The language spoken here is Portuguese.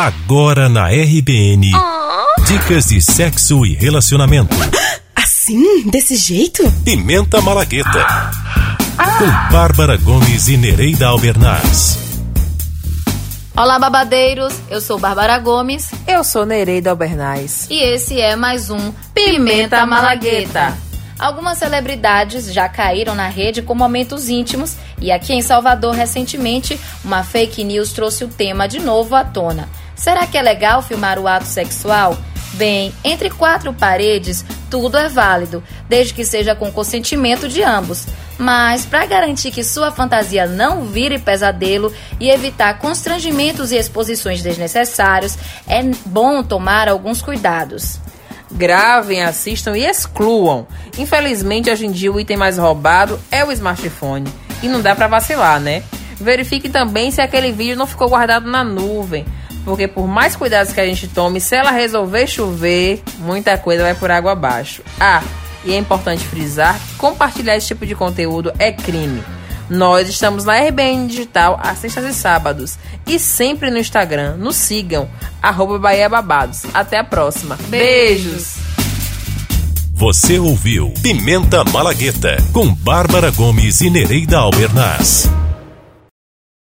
Agora na RBN. Oh. Dicas de sexo e relacionamento. Assim? Desse jeito? Pimenta Malagueta. Ah. Com Bárbara Gomes e Nereida Albernaz. Olá, babadeiros. Eu sou Bárbara Gomes. Eu sou Nereida Albernaz. E esse é mais um Pimenta Malagueta. Algumas celebridades já caíram na rede com momentos íntimos e aqui em Salvador, recentemente, uma fake news trouxe o tema de novo à tona. Será que é legal filmar o ato sexual? Bem, entre quatro paredes, tudo é válido, desde que seja com consentimento de ambos. Mas, para garantir que sua fantasia não vire pesadelo e evitar constrangimentos e exposições desnecessários, é bom tomar alguns cuidados. Gravem, assistam e excluam. Infelizmente, hoje em dia, o item mais roubado é o smartphone. E não dá para vacilar, né? Verifique também se aquele vídeo não ficou guardado na nuvem. Porque por mais cuidados que a gente tome, se ela resolver chover, muita coisa vai por água abaixo. Ah, e é importante frisar que compartilhar esse tipo de conteúdo é crime. Nós estamos na RBN Digital às sextas e sábados. E sempre no Instagram. Nos sigam. Arroba Bahia Babados. Até a próxima. Beijos! Você ouviu Pimenta Malagueta com Bárbara Gomes e Nereida Albernaz.